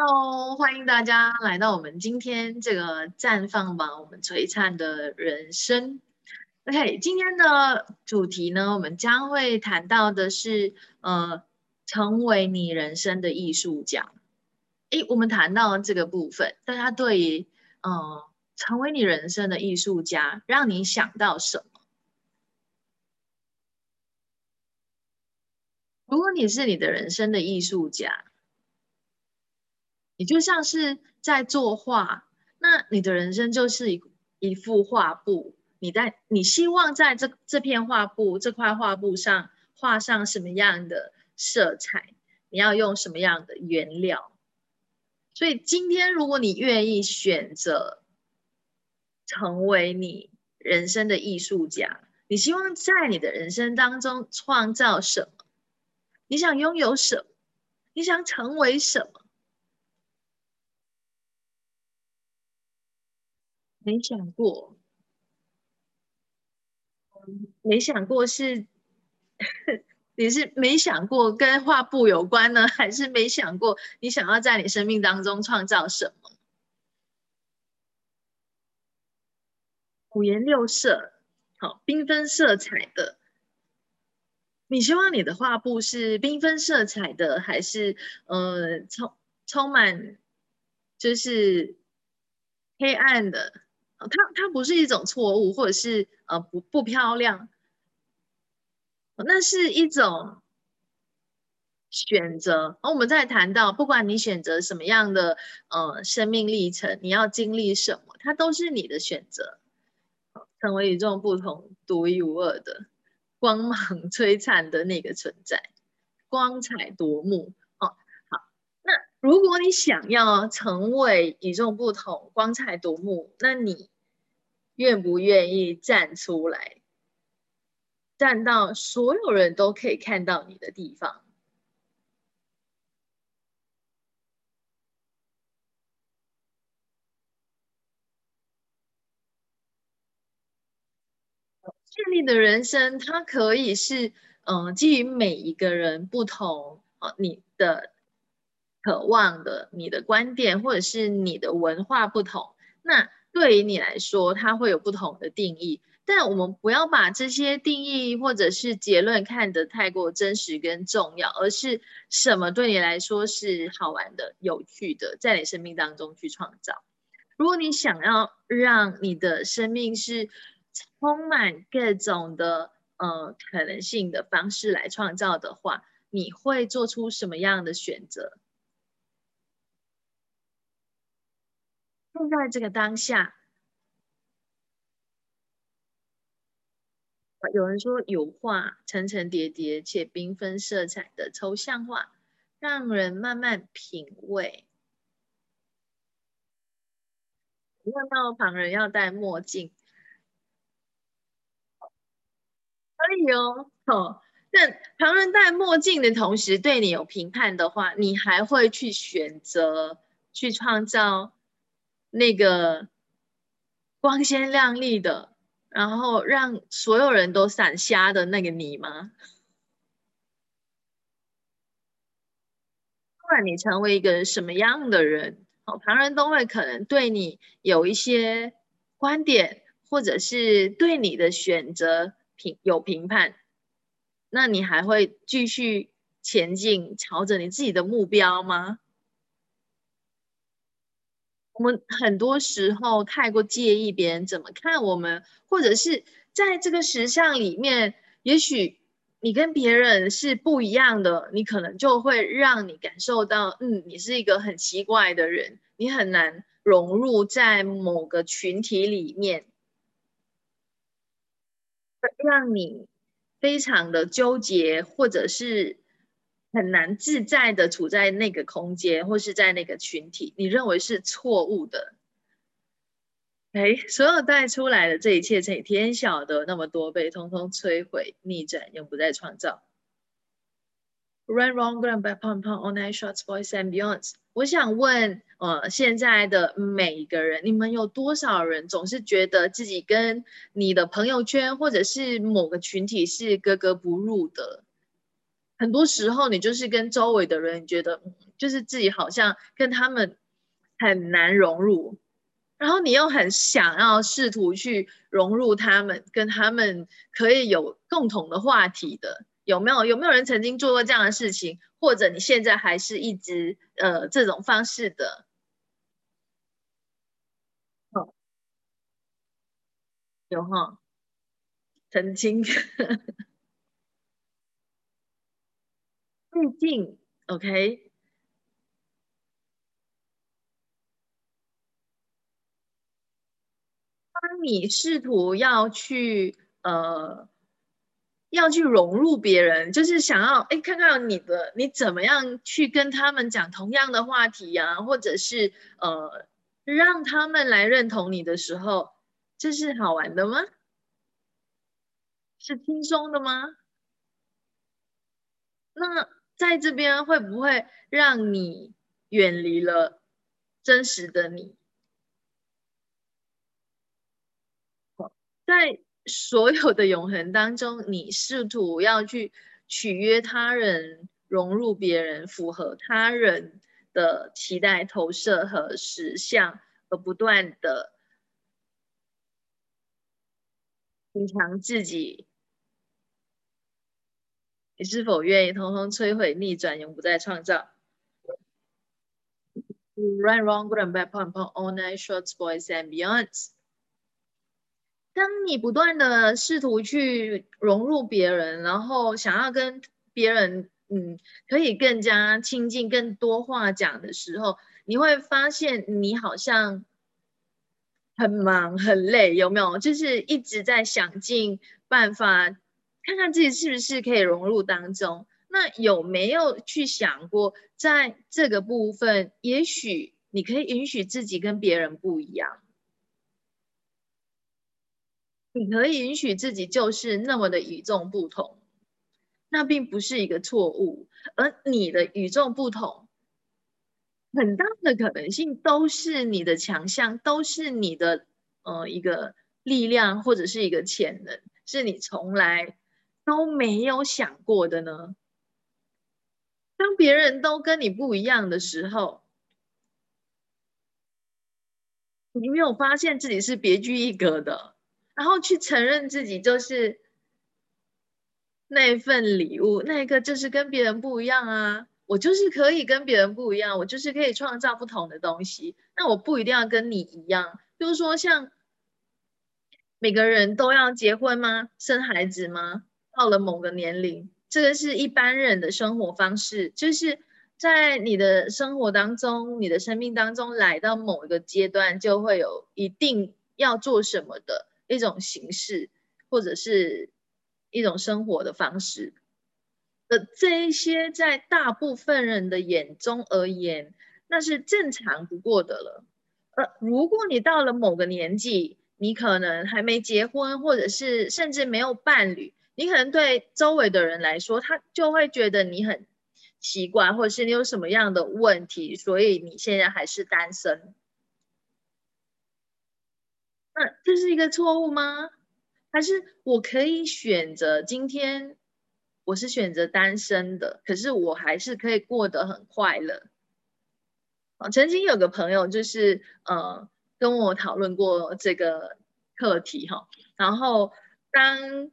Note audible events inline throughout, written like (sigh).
Hello，欢迎大家来到我们今天这个绽放吧，我们璀璨的人生。OK，今天的主题呢，我们将会谈到的是，呃，成为你人生的艺术家。诶，我们谈到这个部分，大家对于，呃，成为你人生的艺术家，让你想到什么？如果你是你的人生的艺术家。你就像是在作画，那你的人生就是一一幅画布。你在你希望在这这片画布这块画布上画上什么样的色彩？你要用什么样的原料？所以今天，如果你愿意选择成为你人生的艺术家，你希望在你的人生当中创造什么？你想拥有什么？你想成为什么？没想过，没想过是 (laughs) 你是没想过跟画布有关呢，还是没想过你想要在你生命当中创造什么？五颜六色，好缤纷色彩的。你希望你的画布是缤纷色彩的，还是呃充充满就是黑暗的？它它不是一种错误，或者是呃不不漂亮，那是一种选择。而我们在谈到，不管你选择什么样的呃生命历程，你要经历什么，它都是你的选择，成为与众不同、独一无二的光芒 (laughs) 璀璨的那个存在，光彩夺目。如果你想要成为与众不同、光彩夺目，那你愿不愿意站出来，站到所有人都可以看到你的地方？建立的人生，它可以是嗯，基于每一个人不同啊，你的。渴望的你的观点，或者是你的文化不同，那对于你来说，它会有不同的定义。但我们不要把这些定义或者是结论看得太过真实跟重要，而是什么对你来说是好玩的、有趣的，在你生命当中去创造。如果你想要让你的生命是充满各种的呃可能性的方式来创造的话，你会做出什么样的选择？现在这个当下，有人说有画层层叠叠且缤纷色彩的抽象画，让人慢慢品味。看到旁人要戴墨镜，可以哦。好，那旁人戴墨镜的同时对你有评判的话，你还会去选择去创造？那个光鲜亮丽的，然后让所有人都闪瞎的那个你吗？不管你成为一个什么样的人，好，旁人都会可能对你有一些观点，或者是对你的选择评有评判，那你还会继续前进，朝着你自己的目标吗？我们很多时候太过介意别人怎么看我们，或者是在这个时尚里面，也许你跟别人是不一样的，你可能就会让你感受到，嗯，你是一个很奇怪的人，你很难融入在某个群体里面，让你非常的纠结，或者是。很难自在的处在那个空间，或是在那个群体，你认为是错误的。哎，所有带出来的这一切，乘以天晓得那么多被，通通摧毁、逆转，永不再创造。Run, run, run, back, pump, pump, all night shots, boys and beyonds。我想问，呃，现在的每一个人，你们有多少人总是觉得自己跟你的朋友圈或者是某个群体是格格不入的？很多时候，你就是跟周围的人觉得就是自己好像跟他们很难融入，然后你又很想要试图去融入他们，跟他们可以有共同的话题的，有没有？有没有人曾经做过这样的事情？或者你现在还是一直呃这种方式的？有哈，曾经，最近，OK。当你试图要去呃，要去融入别人，就是想要哎，看看你的你怎么样去跟他们讲同样的话题呀，或者是呃，让他们来认同你的时候。这是好玩的吗？是轻松的吗？那在这边会不会让你远离了真实的你？在所有的永恒当中，你试图要去取悦他人、融入别人、符合他人的期待、投射和实相，而不断的。隐藏自己，你是否愿意通通摧毁、逆转，永不再创造？Right, wrong, good and bad, pump, pump, all night, shorts, boys and beyonds。当你不断的试图去融入别人，然后想要跟别人，嗯，可以更加亲近、更多话讲的时候，你会发现你好像。很忙很累，有没有？就是一直在想尽办法，看看自己是不是可以融入当中。那有没有去想过，在这个部分，也许你可以允许自己跟别人不一样，你可以允许自己就是那么的与众不同，那并不是一个错误，而你的与众不同。很大的可能性都是你的强项，都是你的呃一个力量或者是一个潜能，是你从来都没有想过的呢。当别人都跟你不一样的时候，你没有发现自己是别具一格的，然后去承认自己就是那份礼物，那个就是跟别人不一样啊。我就是可以跟别人不一样，我就是可以创造不同的东西。那我不一定要跟你一样，就是说，像每个人都要结婚吗？生孩子吗？到了某个年龄，这个是一般人的生活方式，就是在你的生活当中，你的生命当中来到某一个阶段，就会有一定要做什么的一种形式，或者是一种生活的方式。的这一些，在大部分人的眼中而言，那是正常不过的了。呃，如果你到了某个年纪，你可能还没结婚，或者是甚至没有伴侣，你可能对周围的人来说，他就会觉得你很奇怪，或者是你有什么样的问题，所以你现在还是单身。那这是一个错误吗？还是我可以选择今天？我是选择单身的，可是我还是可以过得很快乐。啊，曾经有个朋友就是呃跟我讨论过这个课题哈，然后当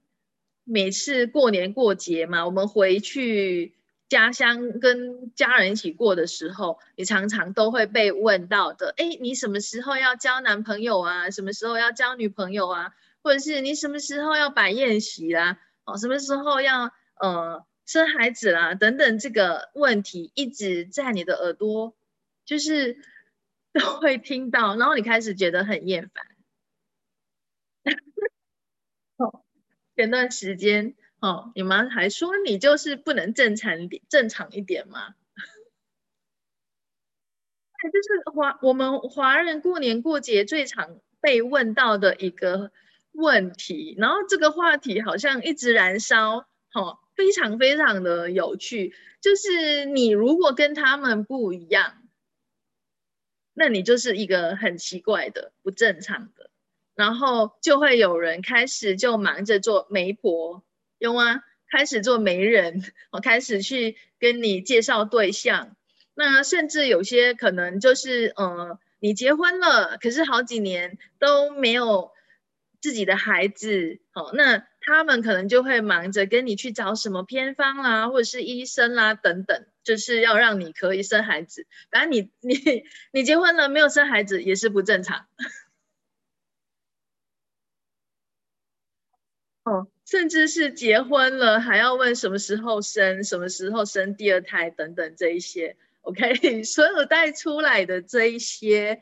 每次过年过节嘛，我们回去家乡跟家人一起过的时候，你常常都会被问到的，哎，你什么时候要交男朋友啊？什么时候要交女朋友啊？或者是你什么时候要摆宴席啦？哦，什么时候要？呃，生孩子啦，等等，这个问题一直在你的耳朵，就是都会听到，然后你开始觉得很厌烦。哦，(laughs) 前段时间，哦，你妈还说你就是不能正常点，正常一点吗？(laughs) 就是华我们华人过年过节最常被问到的一个问题，然后这个话题好像一直燃烧，哦。非常非常的有趣，就是你如果跟他们不一样，那你就是一个很奇怪的、不正常的，然后就会有人开始就忙着做媒婆，有吗？开始做媒人，我开始去跟你介绍对象，那甚至有些可能就是呃，你结婚了，可是好几年都没有自己的孩子，哦，那他们可能就会忙着跟你去找什么偏方啦，或者是医生啦等等，就是要让你可以生孩子。反正你你你结婚了没有生孩子也是不正常。哦，甚至是结婚了还要问什么时候生，什么时候生第二胎等等这一些。OK，(laughs) 所有带出来的这一些，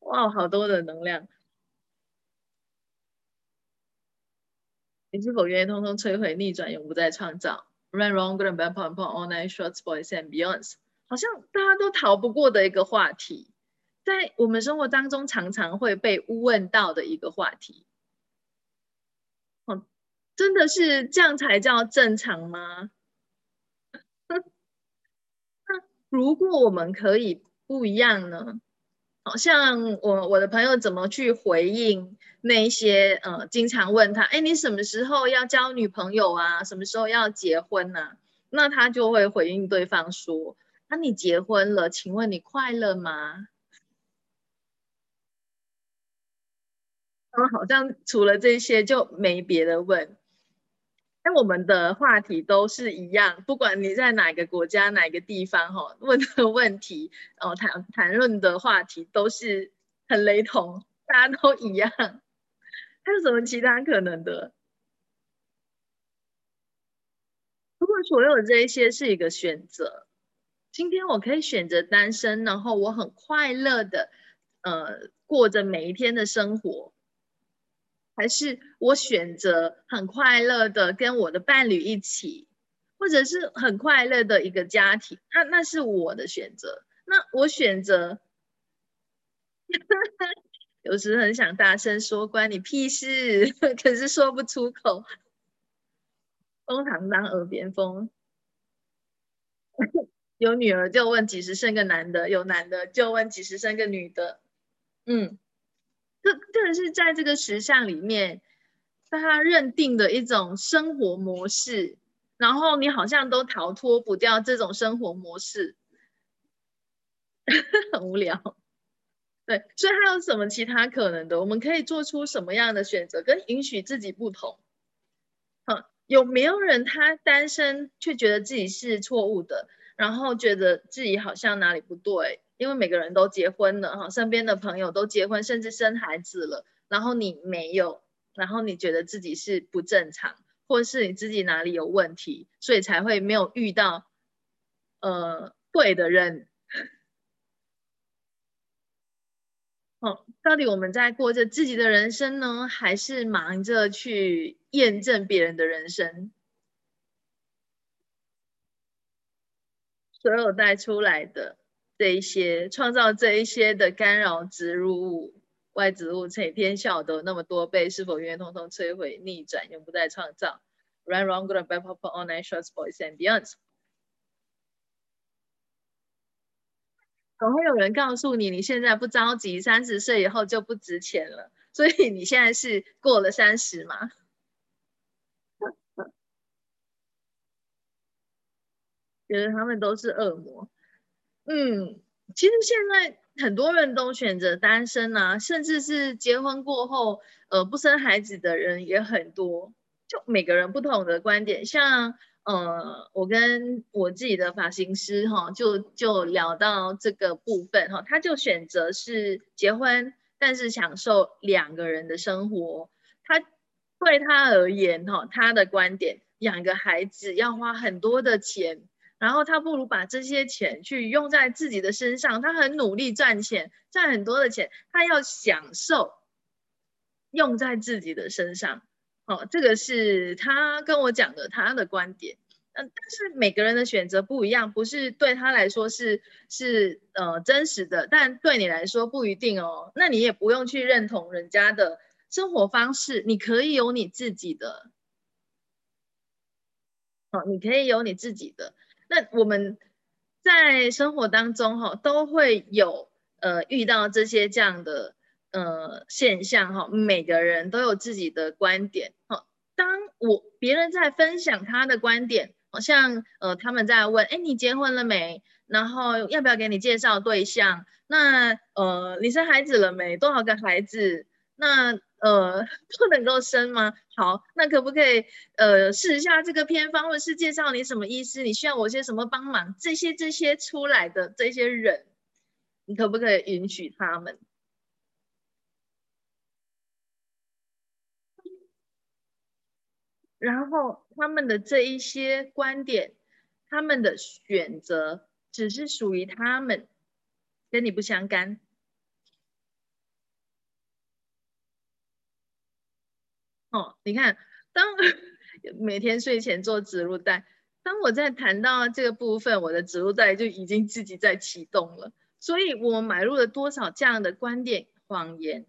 哇，好多的能量，你是否愿意通通摧毁、逆转、永不再创造？Run wrong, good and bad, pop pop, all night shorts, boys and beyonds，好像大家都逃不过的一个话题，在我们生活当中常常会被问到的一个话题。真的是这样才叫正常吗？(laughs) 那如果我们可以不一样呢？好像我我的朋友怎么去回应那些呃，经常问他，哎，你什么时候要交女朋友啊？什么时候要结婚呢？那他就会回应对方说，那你结婚了，请问你快乐吗？他好像除了这些就没别的问。那我们的话题都是一样，不管你在哪个国家、哪个地方，哈，问的问题，哦，谈谈论的话题都是很雷同，大家都一样。还有什么其他可能的？如果所有这一些是一个选择，今天我可以选择单身，然后我很快乐的，呃，过着每一天的生活。还是我选择很快乐的跟我的伴侣一起，或者是很快乐的一个家庭，那那是我的选择。那我选择，(laughs) 有时很想大声说关你屁事，(laughs) 可是说不出口。通常当耳边风，(laughs) 有女儿就问几时生个男的，有男的就问几时生个女的，嗯。这这是在这个时尚里面，大家认定的一种生活模式，然后你好像都逃脱不掉这种生活模式，(laughs) 很无聊。对，所以还有什么其他可能的？我们可以做出什么样的选择，跟允许自己不同？嗯，有没有人他单身却觉得自己是错误的，然后觉得自己好像哪里不对？因为每个人都结婚了哈，身边的朋友都结婚，甚至生孩子了，然后你没有，然后你觉得自己是不正常，或是你自己哪里有问题，所以才会没有遇到呃对的人。哦，到底我们在过着自己的人生呢，还是忙着去验证别人的人生？所有带出来的。这一些创造这一些的干扰植入物、外植物，成天晓得那么多倍，是否愿意通通摧毁、逆转，永不再创造？Run, wrong, good, bad, pop, all night, shorts, boys and beyonds。总会有人告诉你，你现在不着急，三十岁以后就不值钱了。所以你现在是过了三十吗？(laughs) 觉得他们都是恶魔。嗯，其实现在很多人都选择单身啊，甚至是结婚过后，呃，不生孩子的人也很多。就每个人不同的观点，像呃，我跟我自己的发型师哈，就就聊到这个部分哈，他就选择是结婚，但是享受两个人的生活。他对他而言哈，他的观点，养个孩子要花很多的钱。然后他不如把这些钱去用在自己的身上，他很努力赚钱，赚很多的钱，他要享受用在自己的身上。哦，这个是他跟我讲的他的观点。嗯，但是每个人的选择不一样，不是对他来说是是呃真实的，但对你来说不一定哦。那你也不用去认同人家的生活方式，你可以有你自己的。哦，你可以有你自己的。那我们在生活当中哈，都会有呃遇到这些这样的呃现象哈，每个人都有自己的观点哈。当我别人在分享他的观点，好像呃他们在问，哎，你结婚了没？然后要不要给你介绍对象？那呃你生孩子了没？多少个孩子？那呃 (laughs) 不能够生吗？好，那可不可以呃试一下这个偏方，或者是介绍你什么医师？你需要我些什么帮忙？这些这些出来的这些人，你可不可以允许他们？然后他们的这一些观点，他们的选择只是属于他们，跟你不相干。哦，你看，当 (laughs) 每天睡前做植入带，当我在谈到这个部分，我的植入带就已经自己在启动了。所以，我们买入了多少这样的观点、谎言？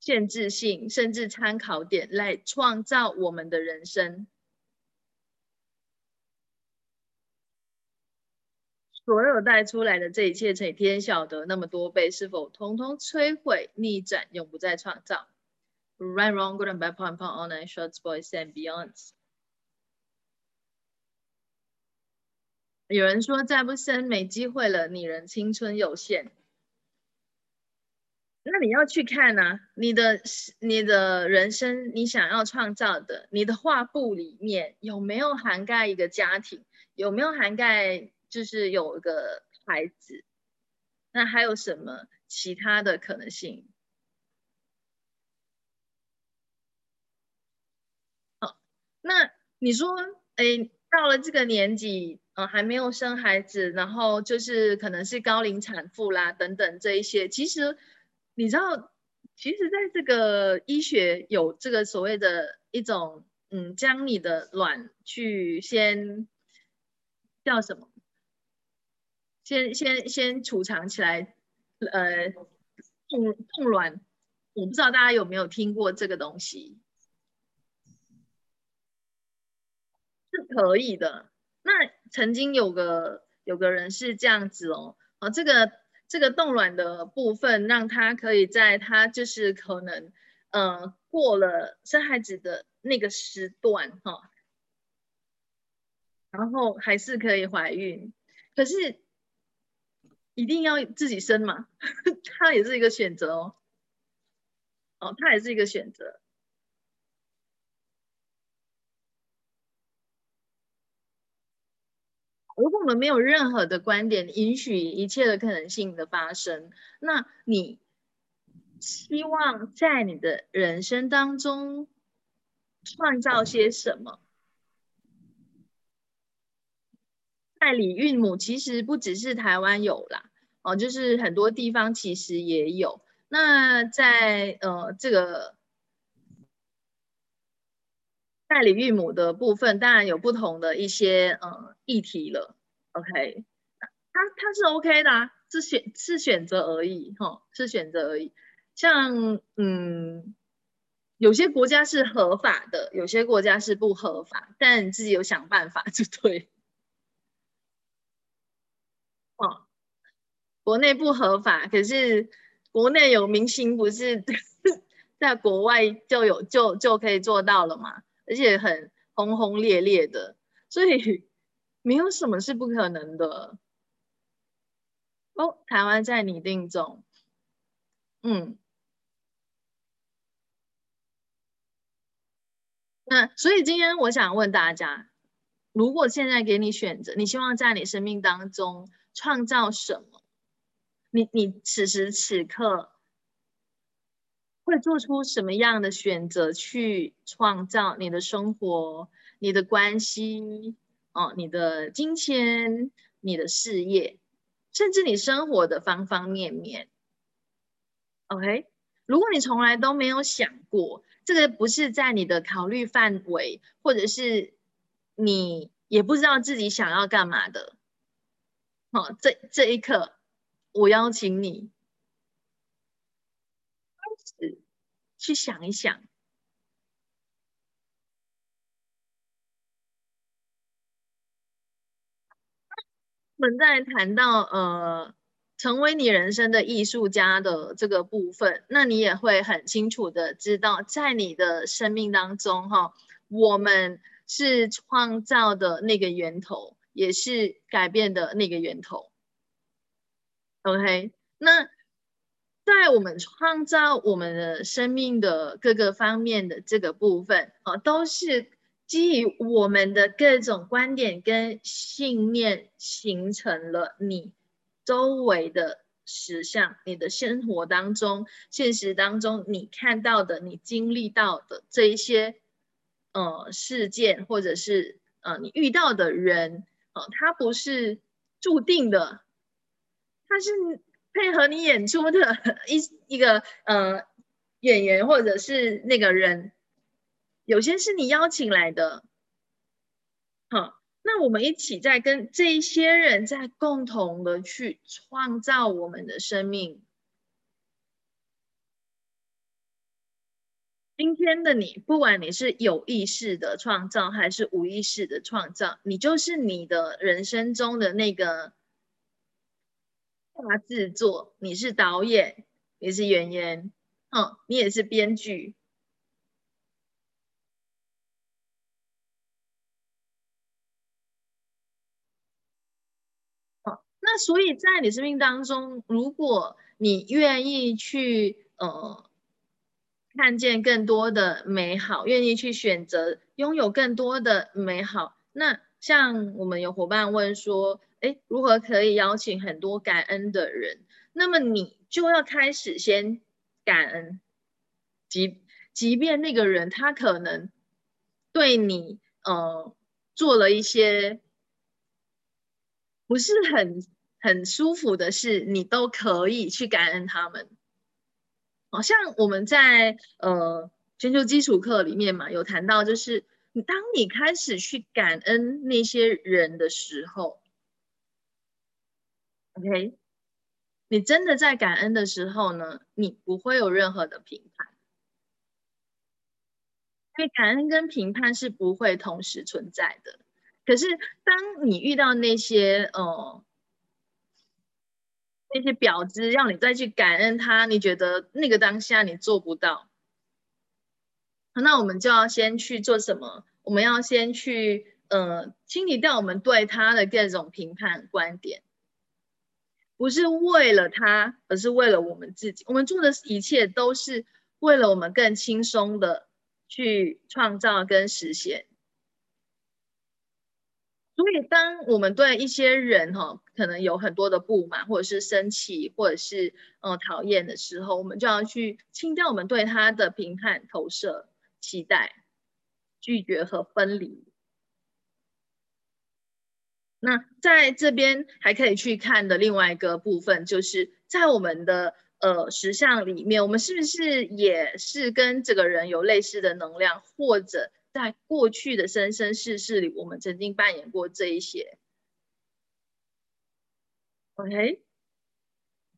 限制性，甚至参考点来创造我们的人生。所有带出来的这一切，成天晓得那么多倍，是否通通摧毁、逆转，永不再创造？Right, wrong, good and bad, point, point, online, shorts, boys and beyonds。有人说再不生没机会了，女人青春有限。那你要去看呢？你的你的人生，你想要创造的，你的画布里面有没有涵盖一个家庭？有没有涵盖就是有一个孩子？那还有什么其他的可能性？那你说，哎，到了这个年纪，呃，还没有生孩子，然后就是可能是高龄产妇啦，等等这一些，其实。你知道，其实在这个医学有这个所谓的一种，嗯，将你的卵去先叫什么？先先先储藏起来，呃，冻冻卵。我不知道大家有没有听过这个东西？是可以的。那曾经有个有个人是这样子哦，啊，这个。这个冻卵的部分，让他可以在他就是可能，呃，过了生孩子的那个时段哈，然后还是可以怀孕，可是一定要自己生嘛？(laughs) 他也是一个选择哦，哦，他也是一个选择。如果我们没有任何的观点允许一切的可能性的发生，那你希望在你的人生当中创造些什么？代理孕母其实不只是台湾有啦，哦，就是很多地方其实也有。那在呃这个。代理孕母的部分当然有不同的一些呃议题了，OK，他他是 OK 的啊，是选是选择而已哈，是选择而已。像嗯，有些国家是合法的，有些国家是不合法，但你自己有想办法就对。哦，国内不合法，可是国内有明星不是 (laughs) 在国外就有就就可以做到了吗？而且很轰轰烈烈的，所以 (laughs) 没有什么是不可能的。哦，台湾在拟定中，嗯，那所以今天我想问大家，如果现在给你选择，你希望在你生命当中创造什么？你你此时此刻。会做出什么样的选择去创造你的生活、你的关系、哦，你的金钱、你的事业，甚至你生活的方方面面？OK，如果你从来都没有想过，这个不是在你的考虑范围，或者是你也不知道自己想要干嘛的，好，这这一刻，我邀请你。去想一想，我们在谈到呃，成为你人生的艺术家的这个部分，那你也会很清楚的知道，在你的生命当中，哈，我们是创造的那个源头，也是改变的那个源头。OK，那在我们创造我们的生命的各个方面的这个部分啊，都是基于我们的各种观点跟信念形成了你周围的。实相，你的生活当中、现实当中，你看到的、你经历到的这一些呃事件，或者是呃你遇到的人，呃，他不是注定的，他是配合你演出的 (laughs) 一一个呃演员，或者是那个人，有些是你邀请来的，好。那我们一起在跟这一些人在共同的去创造我们的生命。今天的你，不管你是有意识的创造还是无意识的创造，你就是你的人生中的那个大制作。你是导演，你是演员，嗯，你也是编剧。那所以，在你生命当中，如果你愿意去呃看见更多的美好，愿意去选择拥有更多的美好，那像我们有伙伴问说，哎，如何可以邀请很多感恩的人？那么你就要开始先感恩，即即便那个人他可能对你呃做了一些。不是很很舒服的事，你都可以去感恩他们。好像我们在呃全球基础课里面嘛，有谈到，就是你当你开始去感恩那些人的时候，OK，你真的在感恩的时候呢，你不会有任何的评判，因为感恩跟评判是不会同时存在的。可是，当你遇到那些呃那些婊子，让你再去感恩他，你觉得那个当下你做不到，那我们就要先去做什么？我们要先去呃清理掉我们对他的各种评判观点，不是为了他，而是为了我们自己。我们做的一切都是为了我们更轻松的去创造跟实现。所以，当我们对一些人哈，可能有很多的不满，或者是生气，或者是呃讨厌的时候，我们就要去清掉我们对他的评判、投射、期待、拒绝和分离。那在这边还可以去看的另外一个部分，就是在我们的呃实相里面，我们是不是也是跟这个人有类似的能量，或者？在过去的生生世世里，我们曾经扮演过这一些。OK，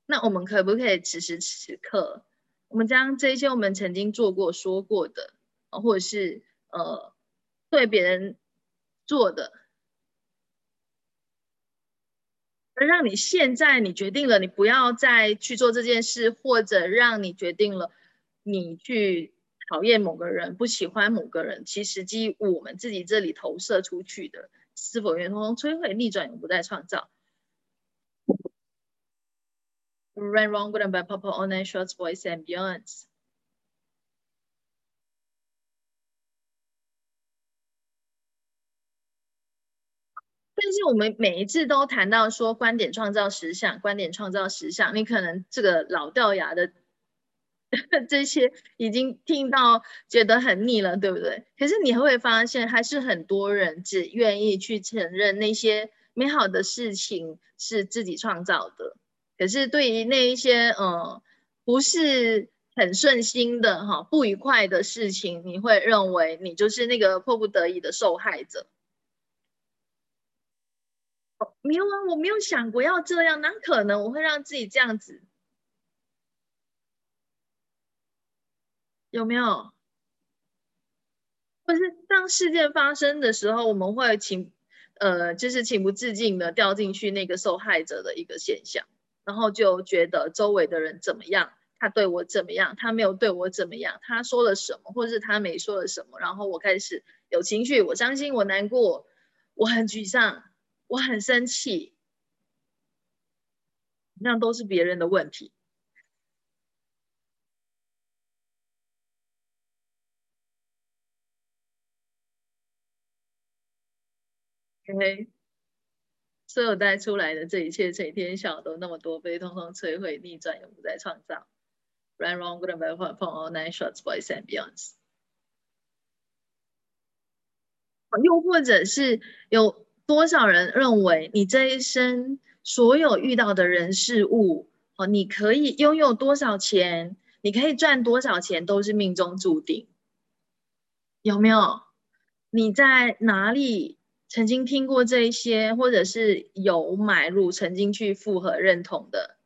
那我们可不可以此时此刻，我们将这些我们曾经做过、说过的，或者是呃对别人做的，而让你现在你决定了你不要再去做这件事，或者让你决定了你去。讨厌某个人，不喜欢某个人，其实基于我们自己这里投射出去的，是否愿通摧毁、逆转，永不再创造 Run wrong, good and bad, purple, orange, shorts, boys and 是我们每一次都谈到说，观点创造实相，观点创造实相，你可能这个老掉牙的。(laughs) 这些已经听到觉得很腻了，对不对？可是你会发现，还是很多人只愿意去承认那些美好的事情是自己创造的。可是对于那一些呃不是很顺心的哈不愉快的事情，你会认为你就是那个迫不得已的受害者。没有啊，我没有想过要这样，哪可能我会让自己这样子？有没有？或是当事件发生的时候，我们会情呃，就是情不自禁的掉进去那个受害者的一个现象，然后就觉得周围的人怎么样，他对我怎么样，他没有对我怎么样，他说了什么，或是他没说了什么，然后我开始有情绪，我伤心，我难过，我很沮丧，我很生气，那都是别人的问题。OK，所有带出来的这一切，这天晓都那么多悲，通通摧毁，逆转，永不再创造。Run wrong, good and bad, from all nine shots, boys and beyonds。又或者是有多少人认为你这一生所有遇到的人事物，哦，你可以拥有多少钱，你可以赚多少钱，都是命中注定？有没有？你在哪里？曾经听过这一些，或者是有买入，曾经去复合认同的，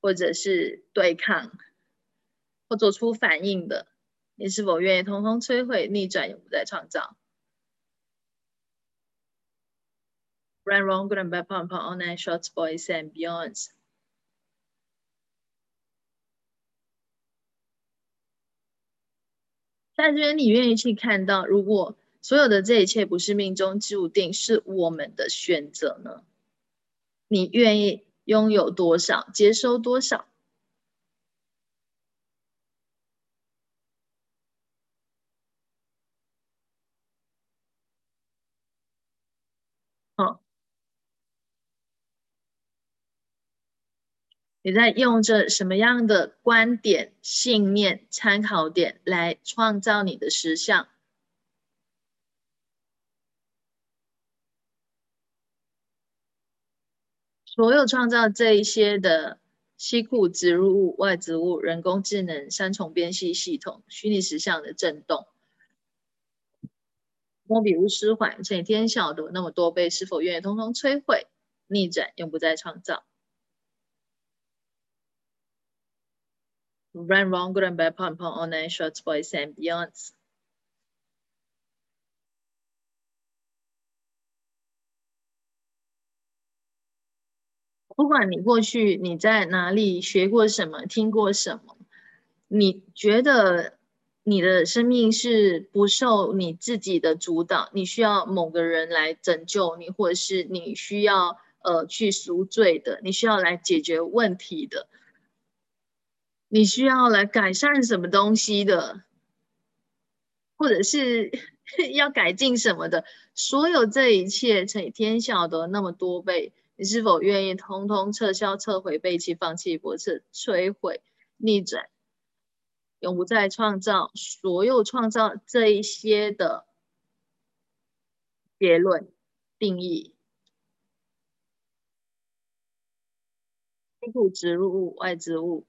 或者是对抗或做出反应的，你是否愿意通通摧毁、逆转，永不再创造？Run wrong, good and bad, pump pump, all night shots, boys and beyonds。在这边，你愿意去看到，如果。所有的这一切不是命中注定，是我们的选择呢？你愿意拥有多少，接收多少？好，你在用着什么样的观点、信念、参考点来创造你的实相？所有创造这一些的西库植入物、外植物、人工智能、三重编系系统、虚拟实像的震动，莫比乌斯环，整天晓得那么多倍，是否愿意通通摧毁、逆转，永不再创造？Run wrong, good and bad, pump pump, all nine shots, boys and beyonds. 不管你过去你在哪里学过什么，听过什么，你觉得你的生命是不受你自己的主导，你需要某个人来拯救你，或者是你需要呃去赎罪的，你需要来解决问题的，你需要来改善什么东西的，或者是 (laughs) 要改进什么的，所有这一切，以天晓得那么多倍。你是否愿意通通撤销、撤回、背弃、放弃、驳斥、摧毁、逆转，永不再创造所有创造这一些的结论、定义？内部植入物、外植物、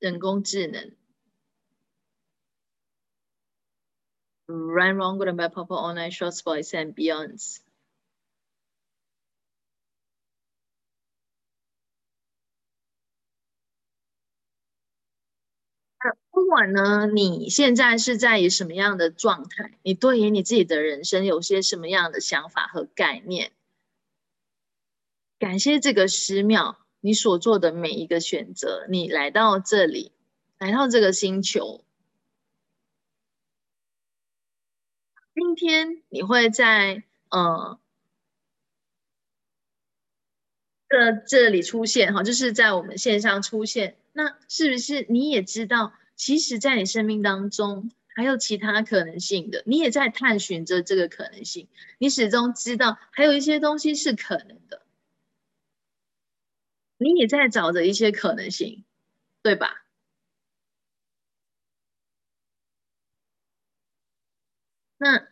人工智能。Run wrong, good and bad, purple, online, shorts, boys and beyonds. 不管呢，你现在是在以什么样的状态，你对于你自己的人生有些什么样的想法和概念？感谢这个十秒，你所做的每一个选择，你来到这里，来到这个星球，今天你会在呃这这里出现哈，就是在我们线上出现，那是不是你也知道？其实，在你生命当中还有其他可能性的，你也在探寻着这个可能性。你始终知道还有一些东西是可能的，你也在找着一些可能性，对吧？那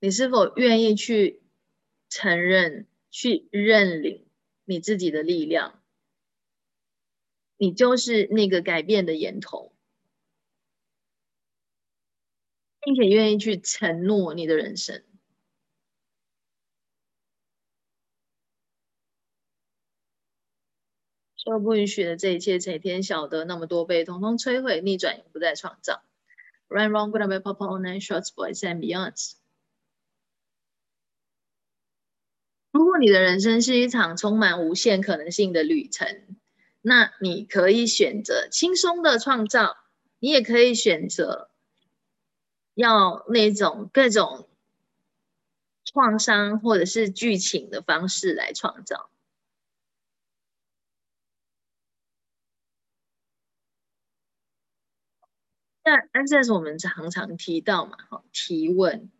你是否愿意去承认、去认领你自己的力量？你就是那个改变的源头。并且愿意去承诺你的人生，受不允许的这一切，谁天晓得那么多被通通摧毁、逆转，永不再创造。Run wrong, good and bad, pop on and shorts, boys and beyonds。如果你的人生是一场充满无限可能性的旅程，那你可以选择轻松的创造，你也可以选择要那种各种创伤或者是剧情的方式来创造。那 Access 我们常常提到嘛，哈，提问，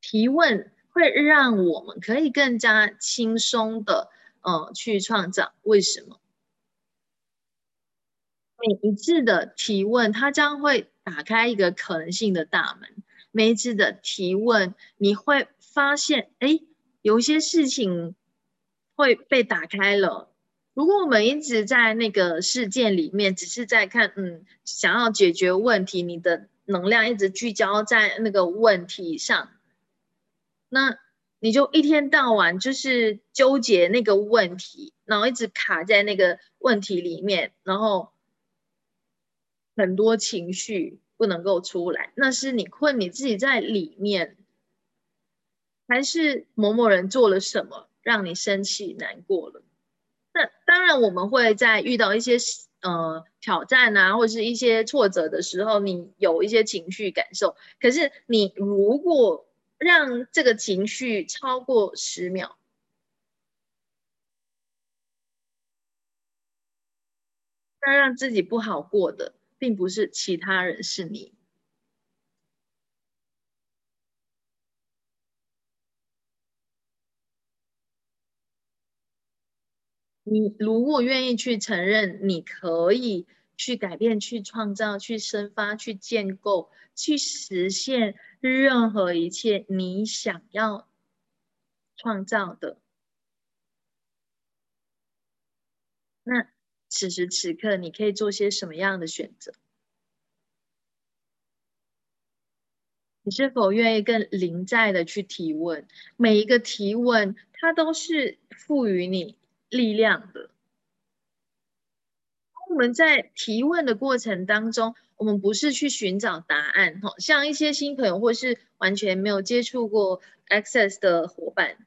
提问会让我们可以更加轻松的，呃，去创造。为什么？每一次的提问，它将会打开一个可能性的大门。每一次的提问，你会发现，哎，有些事情会被打开了。如果我们一直在那个事件里面，只是在看，嗯，想要解决问题，你的能量一直聚焦在那个问题上，那你就一天到晚就是纠结那个问题，然后一直卡在那个问题里面，然后。很多情绪不能够出来，那是你困你自己在里面，还是某某人做了什么让你生气难过了？当然，我们会在遇到一些呃挑战啊，或是一些挫折的时候，你有一些情绪感受。可是你如果让这个情绪超过十秒，那让自己不好过的。并不是其他人，是你。你如果愿意去承认，你可以去改变、去创造、去生发、去建构、去实现任何一切你想要创造的，那。此时此刻，你可以做些什么样的选择？你是否愿意更临在的去提问？每一个提问，它都是赋予你力量的。我们在提问的过程当中，我们不是去寻找答案，哈，像一些新朋友或是完全没有接触过 Access 的伙伴。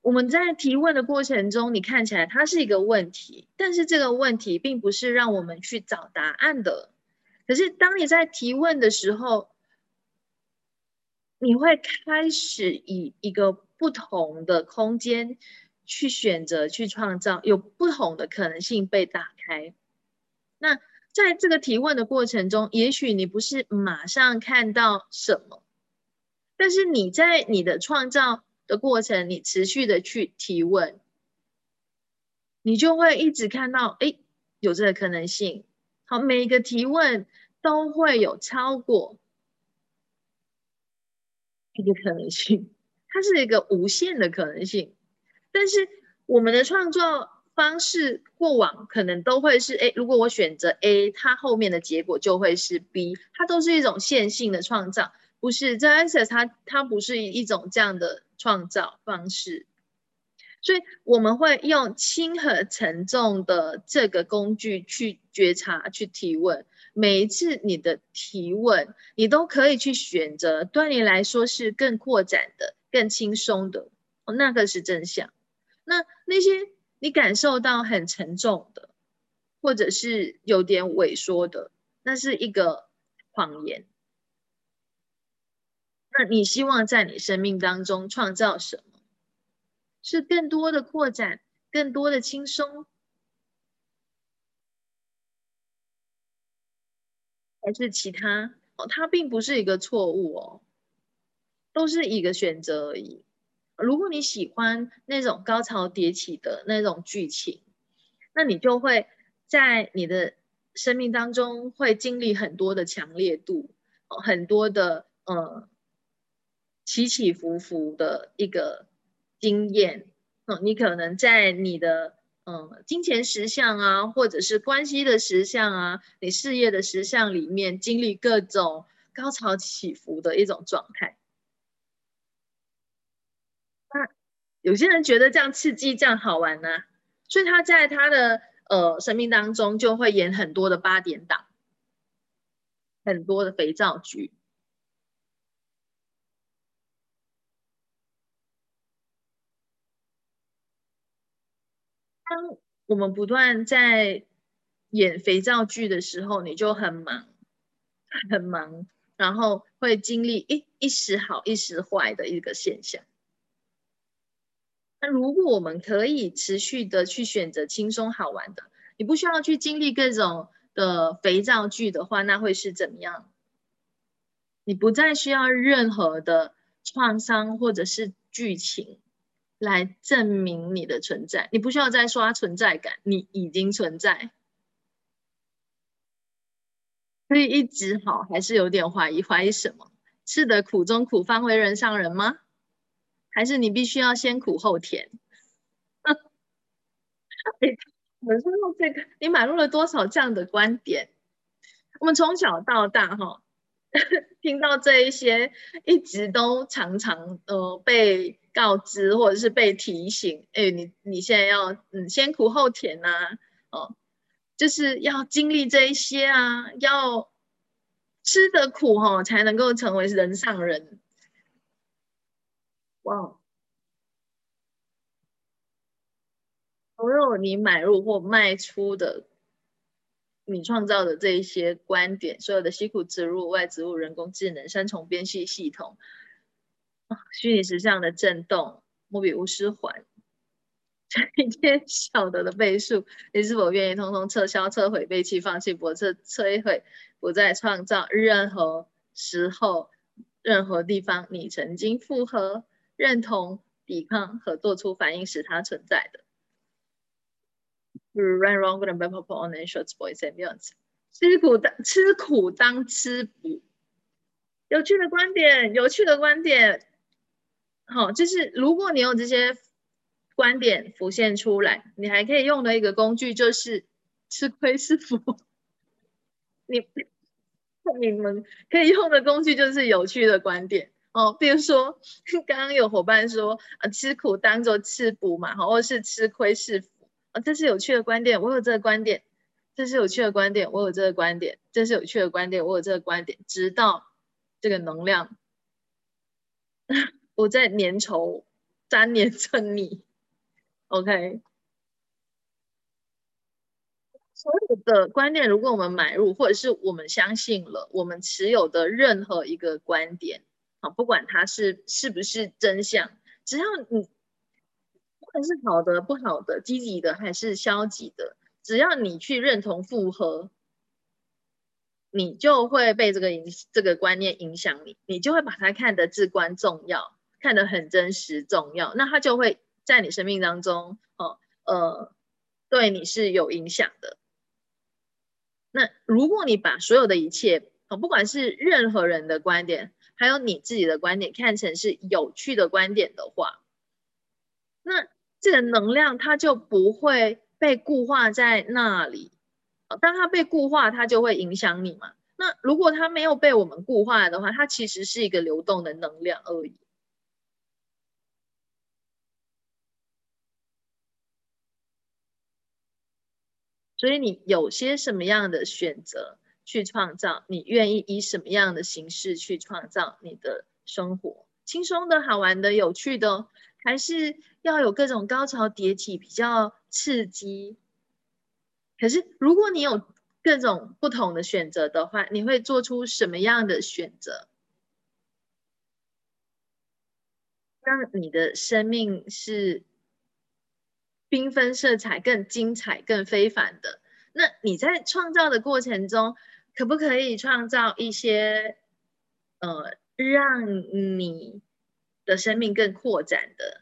我们在提问的过程中，你看起来它是一个问题，但是这个问题并不是让我们去找答案的。可是当你在提问的时候，你会开始以一个不同的空间去选择、去创造，有不同的可能性被打开。那在这个提问的过程中，也许你不是马上看到什么，但是你在你的创造。的过程，你持续的去提问，你就会一直看到，哎，有这个可能性。好，每一个提问都会有超过一个可能性，它是一个无限的可能性。但是我们的创作方式过往可能都会是，哎，如果我选择 A，它后面的结果就会是 B，它都是一种线性的创造，不是在 Access 它它不是一种这样的。创造方式，所以我们会用轻和沉重的这个工具去觉察、去提问。每一次你的提问，你都可以去选择对你来说是更扩展的、更轻松的。哦那个是真相。那那些你感受到很沉重的，或者是有点萎缩的，那是一个谎言。那你希望在你生命当中创造什么？是更多的扩展，更多的轻松，还是其他？哦，它并不是一个错误哦，都是一个选择而已。如果你喜欢那种高潮迭起的那种剧情，那你就会在你的生命当中会经历很多的强烈度，很多的呃。起起伏伏的一个经验，嗯，你可能在你的嗯金钱实相啊，或者是关系的实相啊，你事业的实相里面经历各种高潮起伏的一种状态。那有些人觉得这样刺激，这样好玩呢，所以他在他的呃生命当中就会演很多的八点档，很多的肥皂剧。当我们不断在演肥皂剧的时候，你就很忙，很忙，然后会经历一一时好一时坏的一个现象。那如果我们可以持续的去选择轻松好玩的，你不需要去经历各种的肥皂剧的话，那会是怎么样？你不再需要任何的创伤或者是剧情来证明你的存在，你不需要再刷存在感，你已经存在。可以一直好，还是有点怀疑？怀疑什么？吃的苦中苦，方为人上人吗？还是你必须要先苦后甜？(laughs) 我们说到这个，你买入了多少这样的观点？我们从小到大，哈，(laughs) 听到这一些，一直都常常呃被告知或者是被提醒，哎，你你现在要嗯先苦后甜呐，哦。就是要经历这一些啊，要吃的苦哈，才能够成为人上人。哇！所有你买入或卖出的，你创造的这一些观点，所有的西苦植入、外植物、人工智能、三重编辑系统、虚拟实像的震动、莫比乌斯环。(laughs) 一些小的的倍数，你是否愿意通通撤销、撤回、背弃、放弃、不撤、摧毁、不再创造？任何时候、任何地方，你曾经复合、认同、抵抗和做出反应，使它存在的。Run wrong, and bump up on and shorts, boys and girls。吃苦当吃苦当吃补。有趣的观点，有趣的观点。好，就是如果你有这些。观点浮现出来，你还可以用的一个工具就是吃亏是福。你 (laughs) 你们可以用的工具就是有趣的观点哦，比如说 (laughs) 刚刚有伙伴说啊，吃苦当做吃补嘛，或是吃亏是福啊，这是有趣的观点，我有这个观点，这是有趣的观点，我有这个观点，这是有趣的观点，我有这个观点，直到这个能量 (laughs) 我在粘稠粘连着你。OK，所有的观点，如果我们买入，或者是我们相信了我们持有的任何一个观点，好，不管它是是不是真相，只要你不管是好的、不好的、积极的还是消极的，只要你去认同、复合，你就会被这个影这个观念影响你，你就会把它看得至关重要，看得很真实重要，那它就会。在你生命当中，哦，呃，对你是有影响的。那如果你把所有的一切，哦，不管是任何人的观点，还有你自己的观点，看成是有趣的观点的话，那这个能量它就不会被固化在那里。当它被固化，它就会影响你嘛。那如果它没有被我们固化的话，它其实是一个流动的能量而已。所以你有些什么样的选择去创造？你愿意以什么样的形式去创造你的生活？轻松的、好玩的、有趣的，还是要有各种高潮迭起、比较刺激？可是如果你有各种不同的选择的话，你会做出什么样的选择？让你的生命是？缤纷色彩更精彩、更非凡的。那你在创造的过程中，可不可以创造一些呃，让你的生命更扩展的？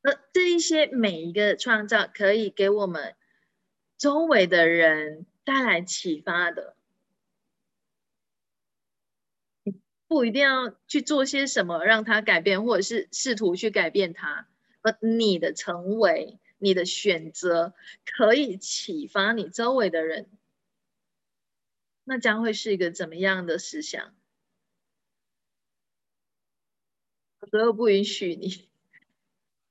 那这一些每一个创造，可以给我们周围的人带来启发的。不一定要去做些什么让他改变，或者是试图去改变他，而你的成为。你的选择可以启发你周围的人，那将会是一个怎么样的思想？所有不允许你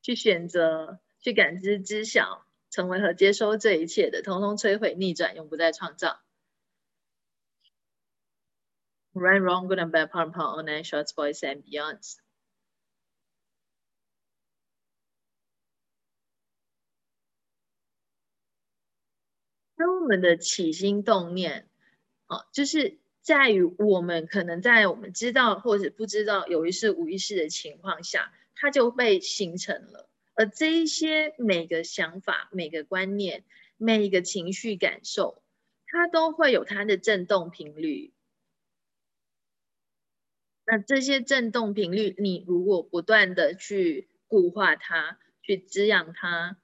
去选择、去感知、知晓、成为和接收这一切的，统统摧毁、逆转，永不再创造。Right, wrong, good and bad, power, power, online, shorts, boys and beyonds. 跟我们的起心动念，哦，就是在于我们可能在我们知道或者不知道有意识无意识的情况下，它就被形成了。而这一些每个想法、每个观念、每一个情绪感受，它都会有它的振动频率。那这些振动频率，你如果不断的去固化它，去滋养它。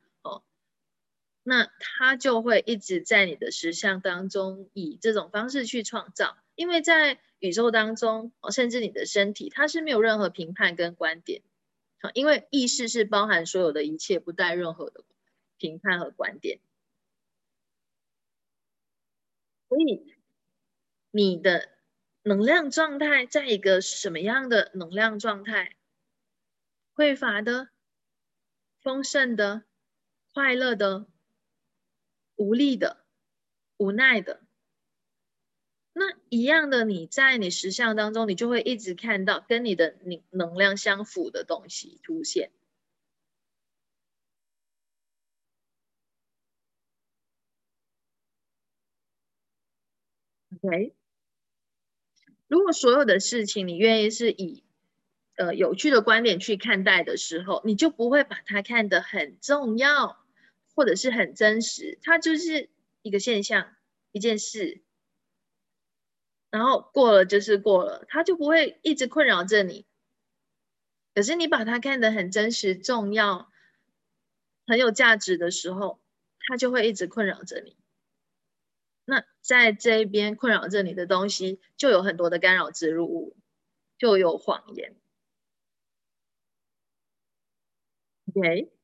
那它就会一直在你的实相当中以这种方式去创造，因为在宇宙当中，甚至你的身体，它是没有任何评判跟观点，因为意识是包含所有的一切，不带任何的评判和观点，所以你的能量状态在一个什么样的能量状态？匮乏的、丰盛的、快乐的。无力的、无奈的，那一样的，你在你实相当中，你就会一直看到跟你的能能量相符的东西出现。OK，如果所有的事情你愿意是以呃有趣的观点去看待的时候，你就不会把它看得很重要。或者是很真实，它就是一个现象，一件事，然后过了就是过了，它就不会一直困扰着你。可是你把它看得很真实、重要、很有价值的时候，它就会一直困扰着你。那在这边困扰着你的东西，就有很多的干扰植入物，就有谎言。OK。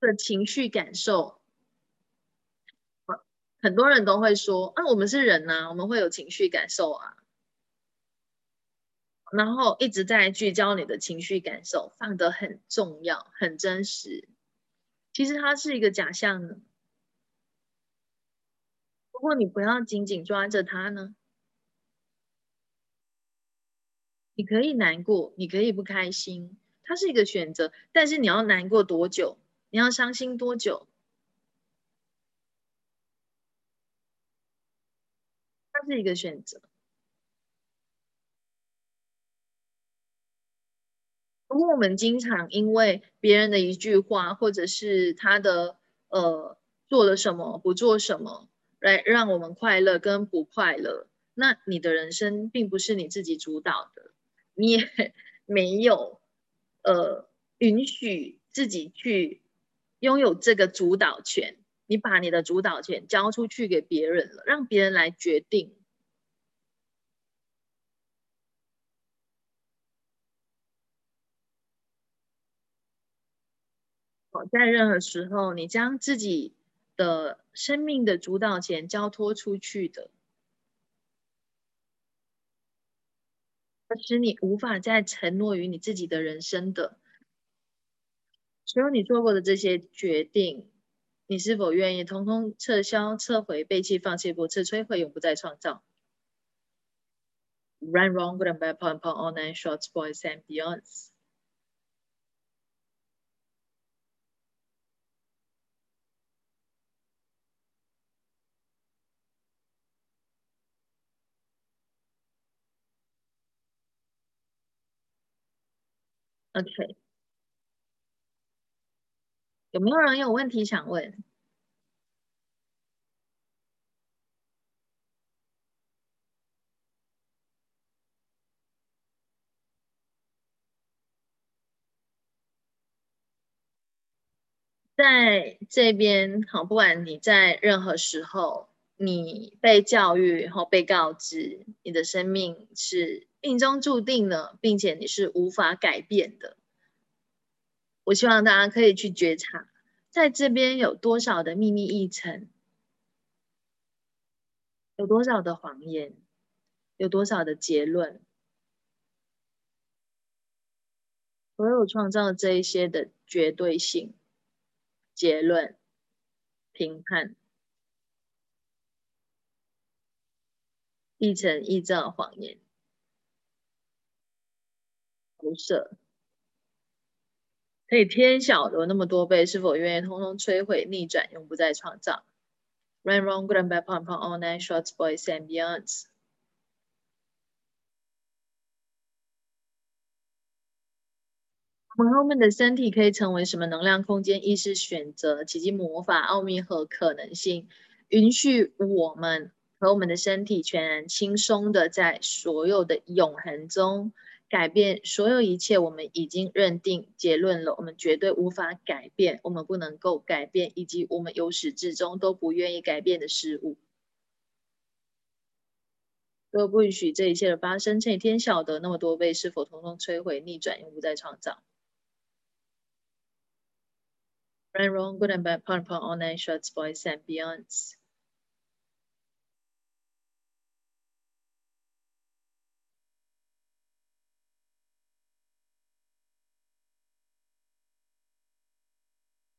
的情绪感受，很多人都会说啊，我们是人呐，我们会有情绪感受啊，然后一直在聚焦你的情绪感受，放得很重要、很真实。其实它是一个假象呢。如果你不要紧紧抓着它呢，你可以难过，你可以不开心，它是一个选择，但是你要难过多久？你要伤心多久？它是一个选择。如果我们经常因为别人的一句话，或者是他的呃做了什么、不做什么，来让我们快乐跟不快乐，那你的人生并不是你自己主导的，你也 (laughs) 没有呃允许自己去。拥有这个主导权，你把你的主导权交出去给别人了，让别人来决定。在任何时候，你将自己的生命的主导权交托出去的，使你无法再承诺于你自己的人生的。所有你做过的这些决定，你是否愿意通通撤销、撤回、背弃、放弃、不撤、摧毁、永不再创造？Run wrong, good and bad, pon pon, all nine shorts, boys and beyonds. Okay. 有没有人有问题想问？在这边，好，不管你在任何时候，你被教育后被告知，你的生命是命中注定的，并且你是无法改变的。我希望大家可以去觉察，在这边有多少的秘密议程，有多少的谎言，有多少的结论，所有创造这一些的绝对性结论、评判、议程、依照谎言。辐射，可以天晓得那么多倍，是否愿意通通摧毁、逆转，永不再创造？Run, run, good and bad, pump, pump, all night, shorts, boys and beyonds。我们和我们的身体可以成为什么能量空间？意识选择、奇迹魔法、奥秘和可能性，允许我们和我们的身体全然轻松的在所有的永恒中改变所有一切。我们已经认定结论了，我们绝对无法改变，我们不能够改变，以及我们由始至终都不愿意改变的事物，都不允许这一切的发生。这一天晓得那么多倍，是否统统摧毁、逆转，永不再创造？Right, wrong, good and bad, part, part, online, shorts, boys and beyonds.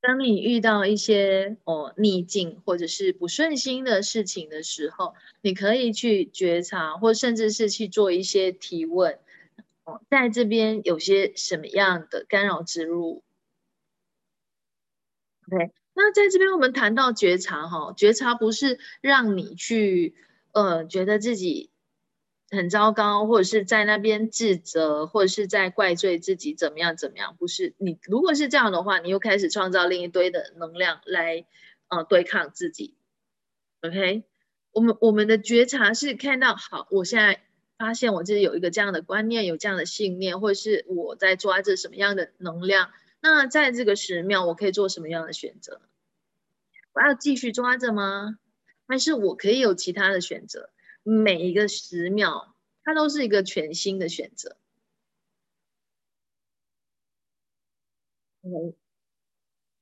当你遇到一些哦逆境或者是不顺心的事情的时候，你可以去觉察，或甚至是去做一些提问。哦，在这边有些什么样的干扰植入？OK，那在这边我们谈到觉察哈，觉察不是让你去呃觉得自己很糟糕，或者是在那边自责，或者是在怪罪自己怎么样怎么样，不是你如果是这样的话，你又开始创造另一堆的能量来呃对抗自己。OK，我们我们的觉察是看到好，我现在发现我自己有一个这样的观念，有这样的信念，或者是我在抓着什么样的能量。那在这个十秒，我可以做什么样的选择？我要继续抓着吗？还是我可以有其他的选择？每一个十秒，它都是一个全新的选择。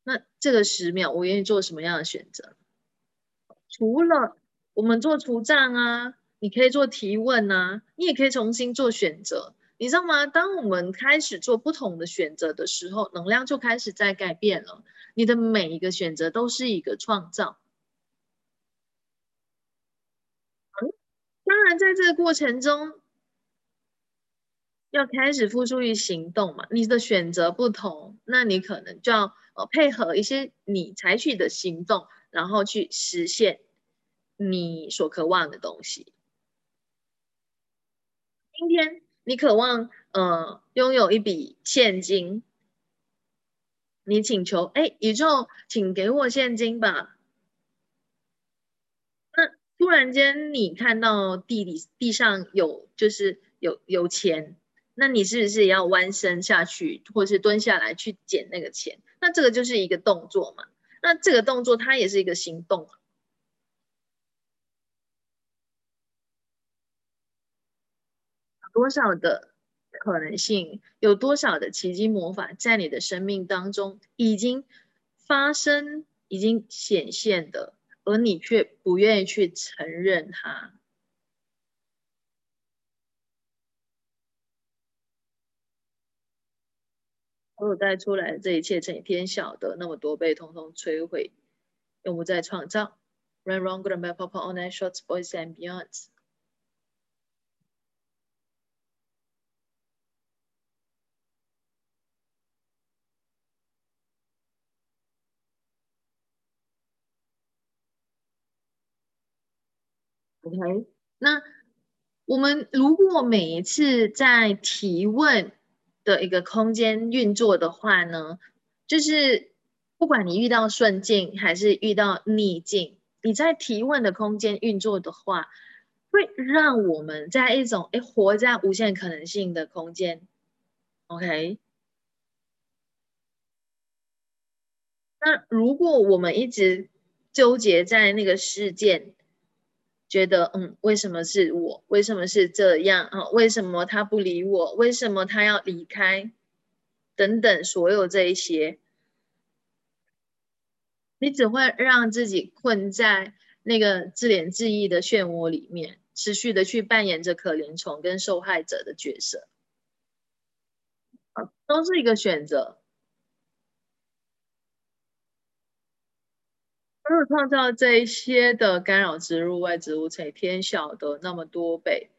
那这个十秒，我愿意做什么样的选择？除了我们做除障啊，你可以做提问啊，你也可以重新做选择。你知道吗？当我们开始做不同的选择的时候，能量就开始在改变了。你的每一个选择都是一个创造。当然，在这个过程中，要开始付诸于行动嘛。你的选择不同，那你可能就要呃配合一些你采取的行动，然后去实现你所渴望的东西。今天。你渴望呃拥有一笔现金，你请求哎宇宙，请给我现金吧。突然间你看到地里地上有就是有有钱，那你是不是也要弯身下去，或是蹲下来去捡那个钱？那这个就是一个动作嘛。那这个动作它也是一个行动。多少的可能性，有多少的奇迹魔法在你的生命当中已经发生、已经显现的，而你却不愿意去承认它。所有带出来的这一切，成天晓得那么多被通通摧毁，永不再创造。Run, run, good and bad, pop, all night, shorts, boys and beyonds. OK，那我们如果每一次在提问的一个空间运作的话呢，就是不管你遇到顺境还是遇到逆境，你在提问的空间运作的话，会让我们在一种哎活在无限可能性的空间。OK，那如果我们一直纠结在那个事件，觉得嗯，为什么是我？为什么是这样啊？为什么他不理我？为什么他要离开？等等，所有这一些，你只会让自己困在那个自怜自艾的漩涡里面，持续的去扮演着可怜虫跟受害者的角色，都是一个选择。有创造这一些的干扰植入外植物，才偏小的那么多倍。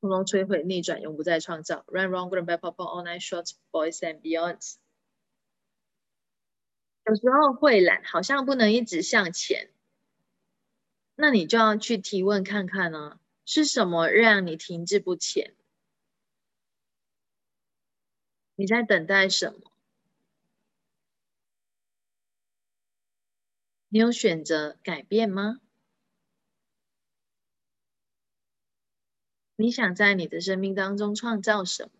通通摧毁、逆转，永不再创造。Run, run, good and bad, pop, all night short, boys and beyonds。有时候会懒，好像不能一直向前，那你就要去提问看看呢，是什么让你停滞不前？你在等待什么？你有选择改变吗？你想在你的生命当中创造什么？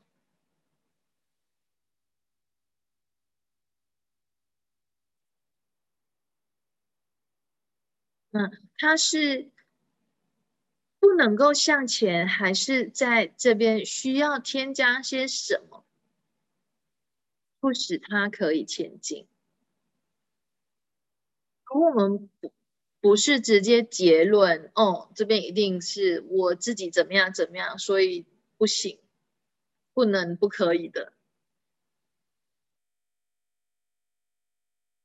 嗯，他是不能够向前，还是在这边需要添加些什么，不使他可以前进？如果我们不不是直接结论，哦，这边一定是我自己怎么样怎么样，所以不行，不能不可以的，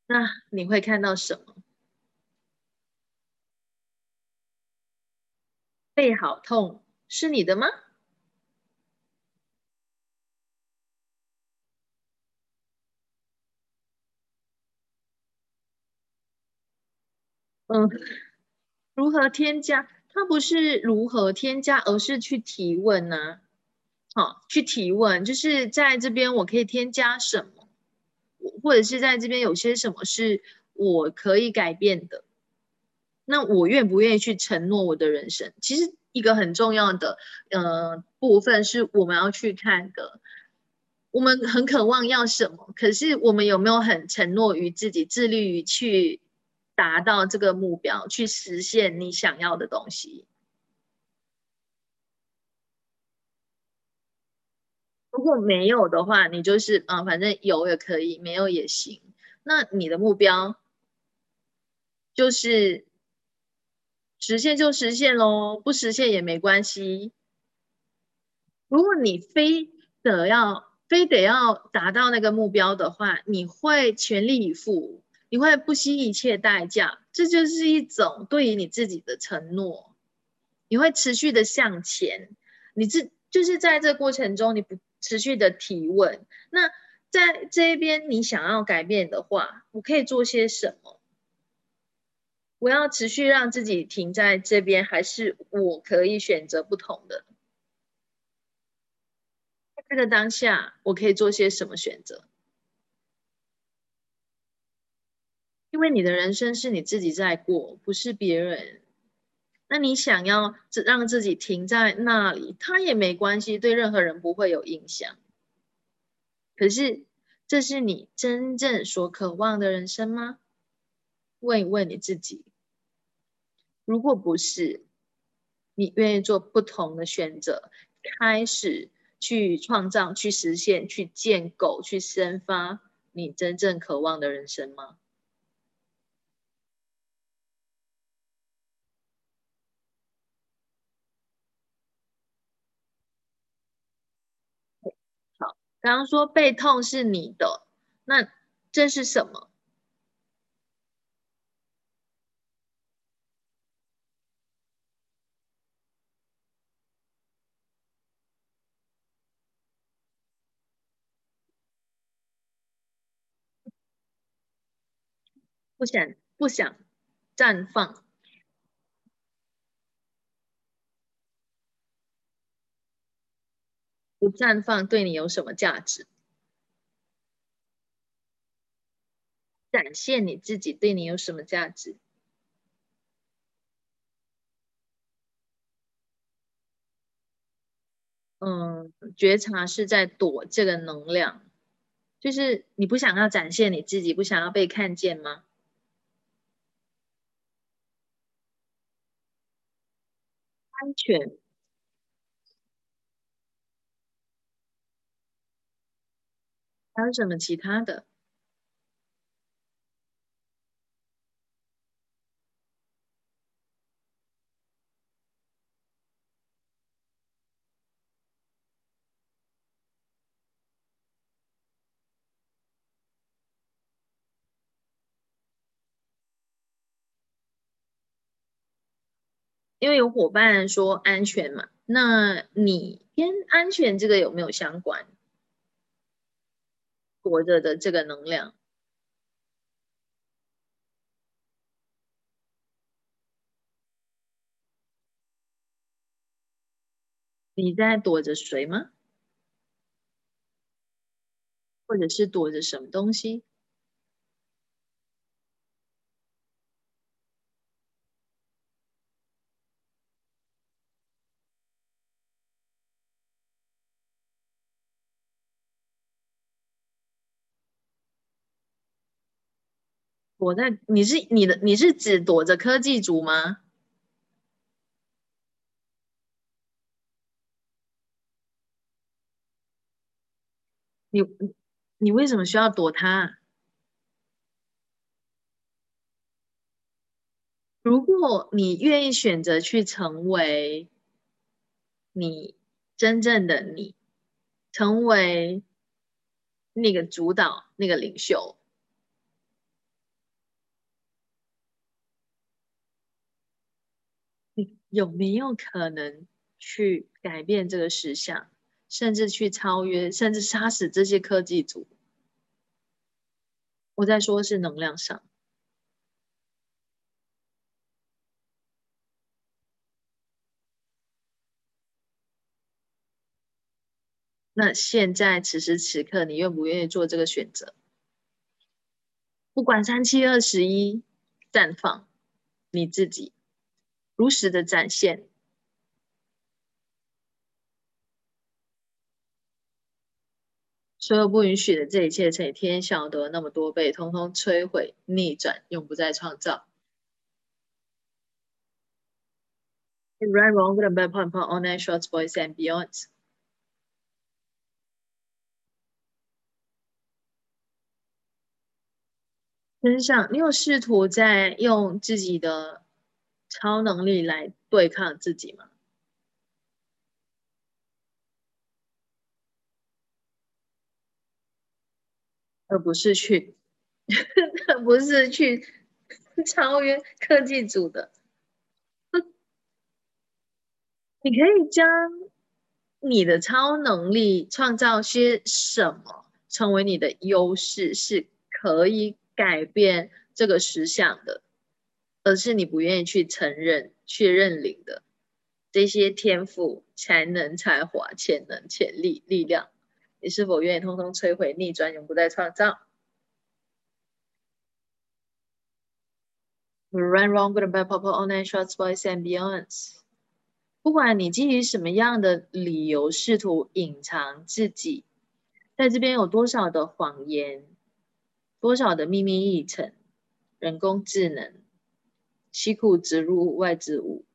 那你会看到什么？背好痛是你的吗？嗯，如何添加？它不是如何添加，而是去提问呢？好，去提问，就是在这边我可以添加什么，或者是在这边有些什么是我可以改变的。那我愿不愿意去承诺我的人生？其实一个很重要的呃部分是我们要去看的。我们很渴望要什么，可是我们有没有很承诺于自己，致力于去达到这个目标，去实现你想要的东西？如果没有的话，你就是啊，反正有也可以，没有也行。那你的目标就是。实现就实现喽，不实现也没关系。如果你非得要非得要达到那个目标的话，你会全力以赴，你会不惜一切代价，这就是一种对于你自己的承诺。你会持续的向前，你这就是在这过程中，你不持续的提问。那在这一边，你想要改变的话，我可以做些什么？我要持续让自己停在这边，还是我可以选择不同的？在这个当下，我可以做些什么选择？因为你的人生是你自己在过，不是别人。那你想要让自己停在那里，他也没关系，对任何人不会有影响。可是，这是你真正所渴望的人生吗？问一问你自己。如果不是，你愿意做不同的选择，开始去创造、去实现、去建构、去生发你真正渴望的人生吗？刚刚说背痛是你的，那这是什么？不想不想绽放，绽放对你有什么价值？展现你自己对你有什么价值？嗯，觉察是在躲这个能量，就是你不想要展现你自己，不想要被看见吗？安全，还有什么其他的？因为有伙伴说安全嘛那你跟安全这个有没有相关？活着的这个能量，你在躲着谁吗？或者是躲着什么东西？躲在你是你的你是指躲着科技组吗？你你为什么需要躲他？如果你愿意选择去成为你真正的你，成为那个主导、那个领袖。有没有可能去改变这个实相，甚至去超越，甚至杀死这些科技组？我在说是能量上。那现在此时此刻，你愿不愿意做这个选择？不管三七二十一，绽放你自己。如实的展现，所有不允许的这一切乘以天晓得那么多倍，通通摧毁、逆转，永不再创造。Right, wrong, good and bad, point, point, online, shorts, boys and beyond. 身上，你有试图在用自己的。超能力来对抗自己吗？而不是去，不是去 (laughs) 超越科技组的。你可以将你的超能力创造些什么，成为你的优势，是可以改变这个实相的。而是你不愿意去承认、去认领的这些天赋、才能、才华、潜能、潜力、力量，你是否愿意通通摧毁、逆转、永不再创造？Run wrong, good and bad, pop, online, shorts, boys and beyonds。不管你基于什么样的理由试图隐藏自己，在这边有多少的谎言，多少的秘密议程，人工智能。西库植入外之物，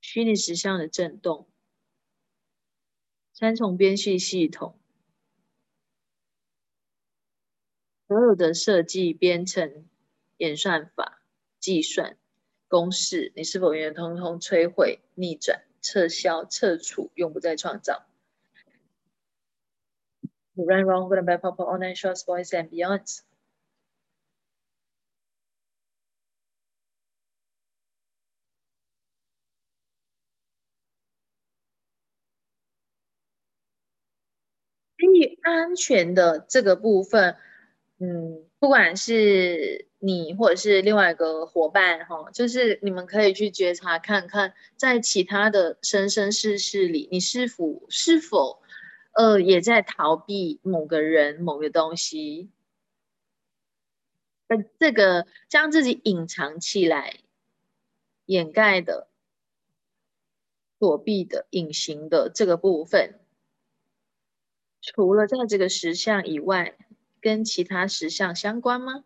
虚拟实像的震动，三重编序系统，所有的设计、编程、演算法、计算公式，你是否愿意通通摧毁、逆转、撤销、撤除，永不再创造？Run wrong, good and bad, pop, online, shorts, boys and beyond. 安全的这个部分，嗯，不管是你或者是另外一个伙伴哈，就是你们可以去觉察看看，在其他的生生世世里，你是否是否呃也在逃避某个人、某个东西？呃，这个将自己隐藏起来、掩盖的、躲避的、隐形的这个部分。除了在这个石像以外，跟其他石像相关吗？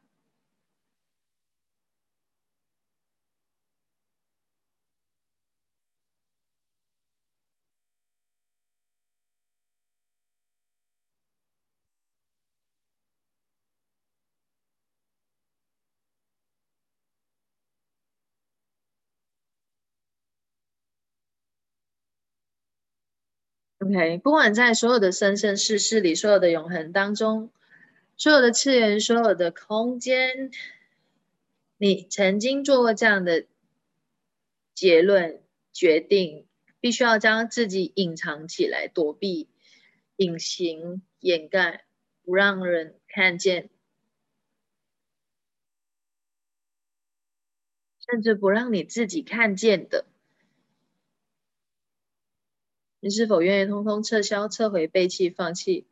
？OK，不管在所有的生生世世里，所有的永恒当中，所有的次元，所有的空间，你曾经做过这样的结论、决定，必须要将自己隐藏起来，躲避、隐形、掩盖，不让人看见，甚至不让你自己看见的。你是否愿意通通撤销、撤回、背弃、放弃，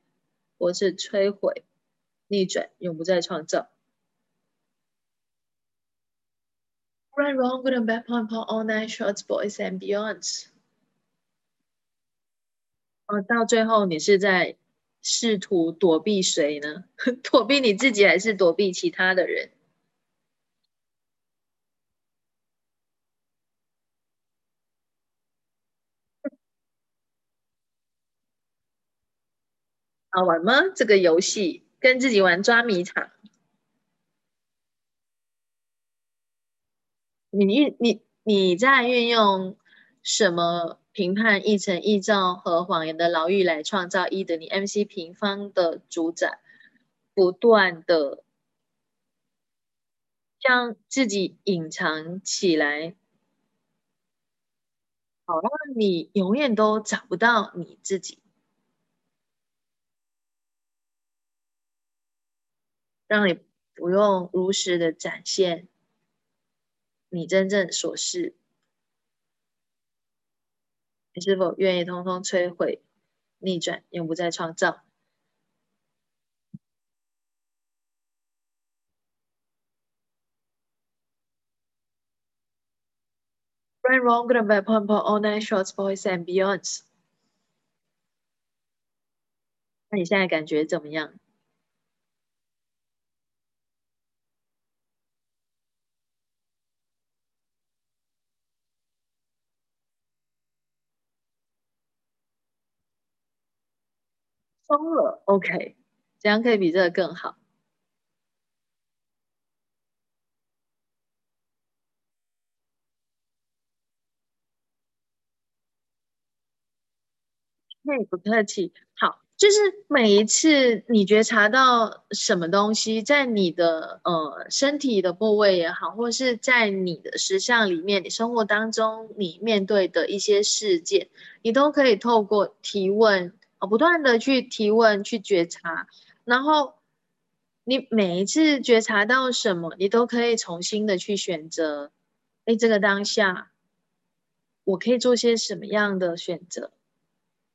或是摧毁、逆转，永不再创造？Right, wrong, good and bad, point, point, all night, shorts, boys and beyonds。哦，到最后你是在试图躲避谁呢？躲避你自己，还是躲避其他的人？好玩吗？这个游戏跟自己玩抓迷藏，你你你在运用什么评判一层一照和谎言的牢狱来创造一的你 MC 平方的主宰，不断的将自己隐藏起来，好让你永远都找不到你自己。让你不用如实的展现你真正所是，你是否愿意通通摧毁、逆转，永不再创造？Right, wrong, good, bad, porn, porn, all night, shorts, boys and beyonds。那你现在感觉怎么样？疯了，OK，怎样可以比这个更好。嘿，不客气。好，就是每一次你觉察到什么东西在你的呃身体的部位也好，或是在你的实相里面，你生活当中你面对的一些事件，你都可以透过提问。哦，不断的去提问、去觉察，然后你每一次觉察到什么，你都可以重新的去选择。哎，这个当下，我可以做些什么样的选择？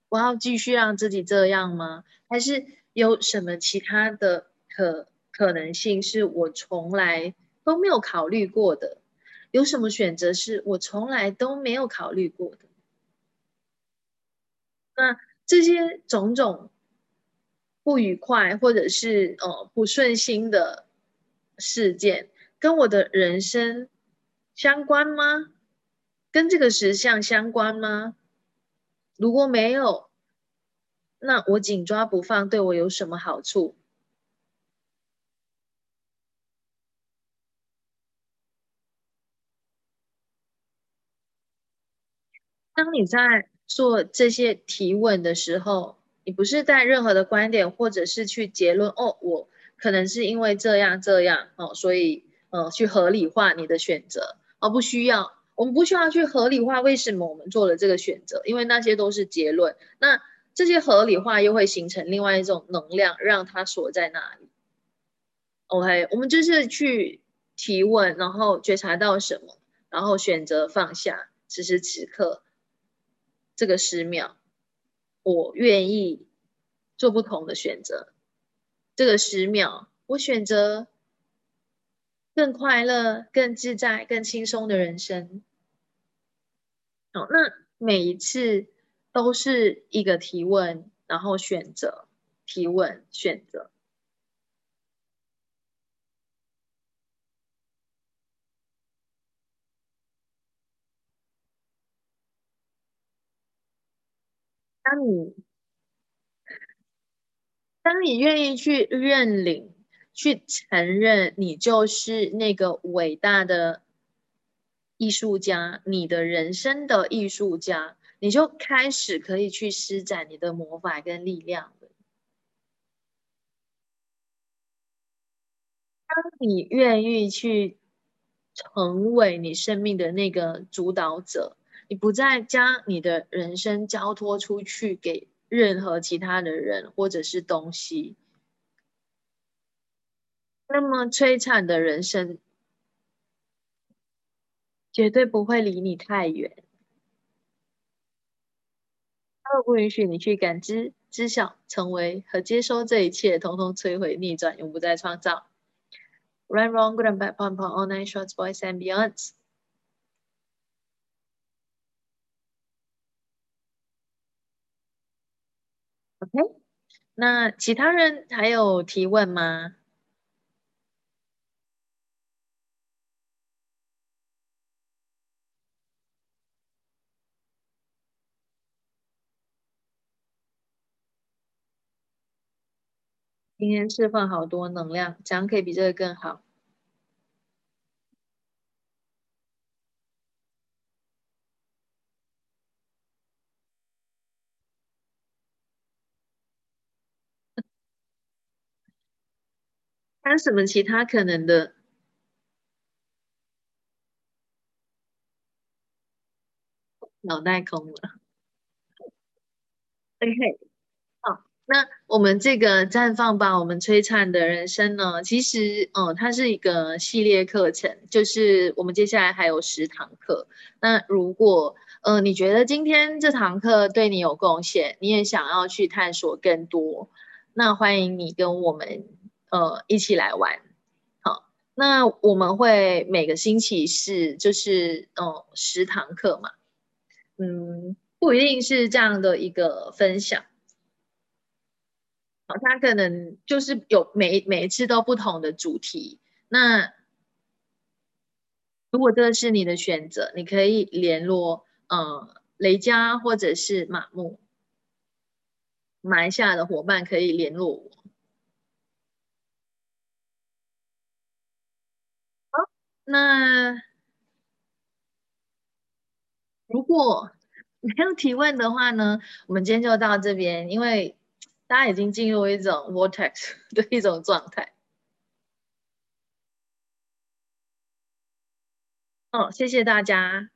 我要继续让自己这样吗？还是有什么其他的可可能性是我从来都没有考虑过的？有什么选择是我从来都没有考虑过的？那？这些种种不愉快或者是呃不顺心的事件，跟我的人生相关吗？跟这个实相相关吗？如果没有，那我紧抓不放对我有什么好处？当你在。做这些提问的时候，你不是带任何的观点，或者是去结论哦，我可能是因为这样这样哦，所以呃去合理化你的选择，而不需要，我们不需要去合理化为什么我们做了这个选择，因为那些都是结论。那这些合理化又会形成另外一种能量，让它锁在那里。OK，我们就是去提问，然后觉察到什么，然后选择放下，此时此刻。这个十秒，我愿意做不同的选择。这个十秒，我选择更快乐、更自在、更轻松的人生。好，那每一次都是一个提问，然后选择提问，选择。当你当你愿意去认领、去承认，你就是那个伟大的艺术家，你的人生的艺术家，你就开始可以去施展你的魔法跟力量了。当你愿意去成为你生命的那个主导者，你不再将你的人生交托出去给任何其他的人或者是东西，那么摧残的人生绝对不会离你太远。他不允许你去感知、知晓、成为和接收这一切，统统摧毁、逆转，永不再创造。Right, wrong, good and bad, pom pom, all nine shots, boys and beyonds. OK，那其他人还有提问吗？今天释放好多能量，这样可以比这个更好。还有什么其他可能的？脑袋空了。(laughs) OK 好。那我们这个绽放吧，我们璀璨的人生呢？其实，嗯，它是一个系列课程，就是我们接下来还有十堂课。那如果，呃，你觉得今天这堂课对你有贡献，你也想要去探索更多，那欢迎你跟我们，呃，一起来玩。好，那我们会每个星期是，就是，嗯，十堂课嘛，嗯，不一定是这样的一个分享。好，他可能就是有每每一次都不同的主题。那如果这是你的选择，你可以联络呃雷佳或者是马木，马来西亚的伙伴可以联络我。那如果没有提问的话呢，我们今天就到这边，因为。大家已经进入一种 vortex (laughs) 的一种状态。哦，谢谢大家。